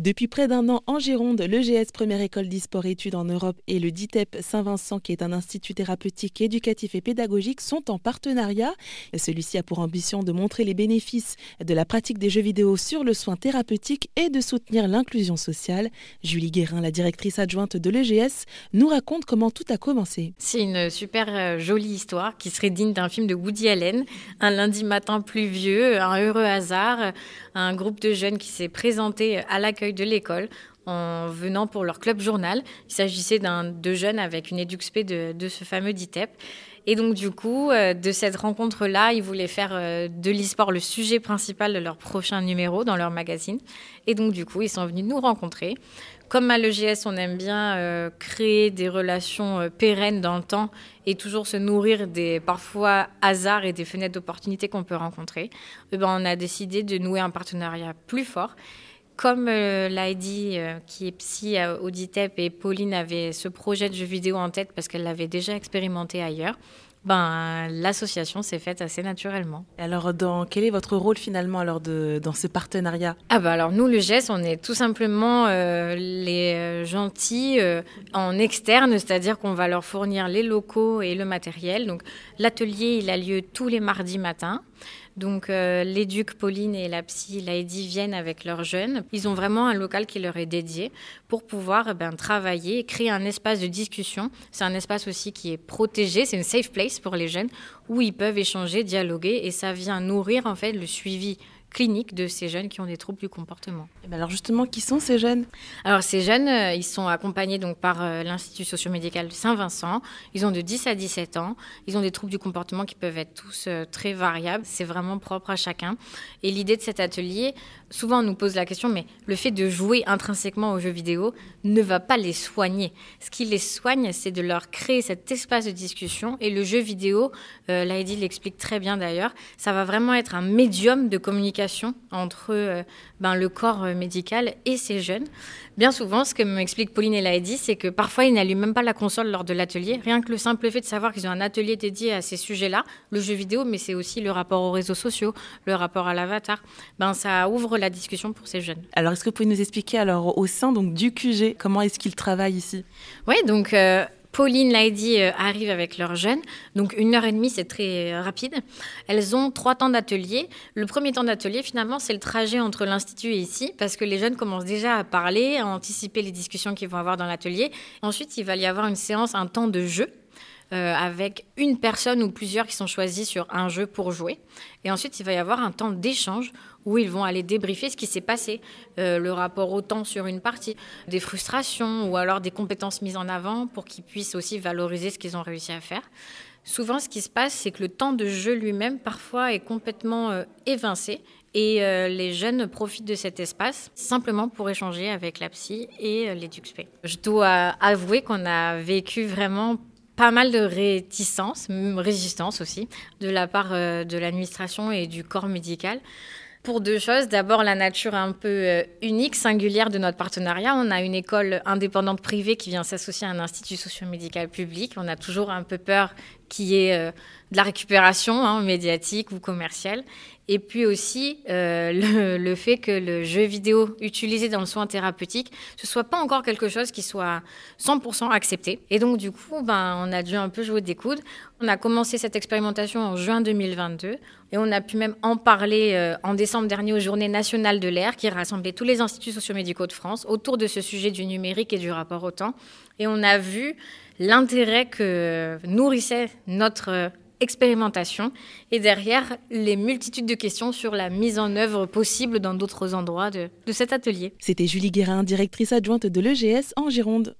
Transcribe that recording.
Depuis près d'un an en Gironde, l'EGS, première école d'e-sport études en Europe, et le DITEP Saint-Vincent, qui est un institut thérapeutique, éducatif et pédagogique, sont en partenariat. Celui-ci a pour ambition de montrer les bénéfices de la pratique des jeux vidéo sur le soin thérapeutique et de soutenir l'inclusion sociale. Julie Guérin, la directrice adjointe de l'EGS, nous raconte comment tout a commencé. C'est une super euh, jolie histoire qui serait digne d'un film de Woody Allen. Un lundi matin pluvieux, un heureux hasard, un groupe de jeunes qui s'est présenté à l'accueil de l'école en venant pour leur club journal. Il s'agissait de jeunes avec une éduxpé de, de ce fameux DITEP. Et donc, du coup, euh, de cette rencontre-là, ils voulaient faire euh, de l'e-sport le sujet principal de leur prochain numéro dans leur magazine. Et donc, du coup, ils sont venus nous rencontrer. Comme à l'EGS, on aime bien euh, créer des relations pérennes dans le temps et toujours se nourrir des parfois hasards et des fenêtres d'opportunités qu'on peut rencontrer. Eh ben, on a décidé de nouer un partenariat plus fort comme euh, l'a dit, euh, qui est psy à Auditep et Pauline avait ce projet de jeu vidéo en tête parce qu'elle l'avait déjà expérimenté ailleurs, ben, l'association s'est faite assez naturellement. Alors, dans, quel est votre rôle finalement alors de, dans ce partenariat? Ah ben Alors, nous, le GES, on est tout simplement euh, les gentils en externe, c'est-à-dire qu'on va leur fournir les locaux et le matériel. Donc, l'atelier, il a lieu tous les mardis matins. Donc euh, Pauline et la psy Lady viennent avec leurs jeunes. Ils ont vraiment un local qui leur est dédié pour pouvoir eh ben, travailler et créer un espace de discussion. C'est un espace aussi qui est protégé, c'est une safe place pour les jeunes où ils peuvent échanger, dialoguer et ça vient nourrir en fait le suivi clinique de ces jeunes qui ont des troubles du comportement. Et ben alors justement, qui sont ces jeunes? Alors ces jeunes, euh, ils sont accompagnés donc par euh, l'Institut socio-médical Saint-Vincent. Ils ont de 10 à 17 ans. Ils ont des troubles du comportement qui peuvent être tous euh, très variables. C'est vraiment propre à chacun. Et l'idée de cet atelier, souvent on nous pose la question, mais le fait de jouer intrinsèquement aux jeux vidéo ne va pas les soigner. Ce qui les soigne, c'est de leur créer cet espace de discussion. Et le jeu vidéo, euh, Lady l'explique très bien d'ailleurs, ça va vraiment être un médium de communication entre euh, ben, le corps euh, médical et ces jeunes. Bien souvent, ce que m'explique Pauline et Laïdi, c'est que parfois ils n'allument même pas la console lors de l'atelier. Rien que le simple fait de savoir qu'ils ont un atelier dédié à ces sujets-là, le jeu vidéo, mais c'est aussi le rapport aux réseaux sociaux, le rapport à l'avatar, ben, ça ouvre la discussion pour ces jeunes. Alors, est-ce que vous pouvez nous expliquer alors au sein donc, du QG, comment est-ce qu'ils travaillent ici? Oui, donc... Euh, Pauline l'a dit, euh, arrive avec leurs jeunes. Donc une heure et demie, c'est très rapide. Elles ont trois temps d'atelier. Le premier temps d'atelier, finalement, c'est le trajet entre l'institut et ici, parce que les jeunes commencent déjà à parler, à anticiper les discussions qu'ils vont avoir dans l'atelier. Ensuite, il va y avoir une séance, un temps de jeu euh, avec une personne ou plusieurs qui sont choisis sur un jeu pour jouer. Et ensuite, il va y avoir un temps d'échange où ils vont aller débriefer ce qui s'est passé, euh, le rapport au temps sur une partie, des frustrations ou alors des compétences mises en avant pour qu'ils puissent aussi valoriser ce qu'ils ont réussi à faire. Souvent, ce qui se passe, c'est que le temps de jeu lui-même, parfois, est complètement euh, évincé et les jeunes profitent de cet espace simplement pour échanger avec la psy et DUXP. Je dois avouer qu'on a vécu vraiment pas mal de réticence, résistance aussi, de la part euh, de l'administration et du corps médical. Pour deux choses. D'abord, la nature un peu euh, unique, singulière de notre partenariat. On a une école indépendante privée qui vient s'associer à un institut socio-médical public. On a toujours un peu peur qu'il y ait euh, de la récupération hein, médiatique ou commerciale. Et puis aussi euh, le, fait que le jeu vidéo utilisé dans le soin thérapeutique, ce soit pas encore quelque chose qui soit 100% accepté. Et donc du coup, ben, on a dû un peu jouer des coudes. On a commencé cette expérimentation en juin 2022 et on a pu même en parler euh, en décembre dernier aux Journées nationales de l'air qui rassemblaient tous les instituts sociomédicaux de France autour de ce sujet du numérique et du rapport au temps. Et on a vu l'intérêt que nourrissait notre expérimentation et derrière les multitudes de questions sur la mise en œuvre possible dans d'autres endroits de, cet atelier. C'était Julie Guérin, directrice adjointe de l'EGS en Gironde.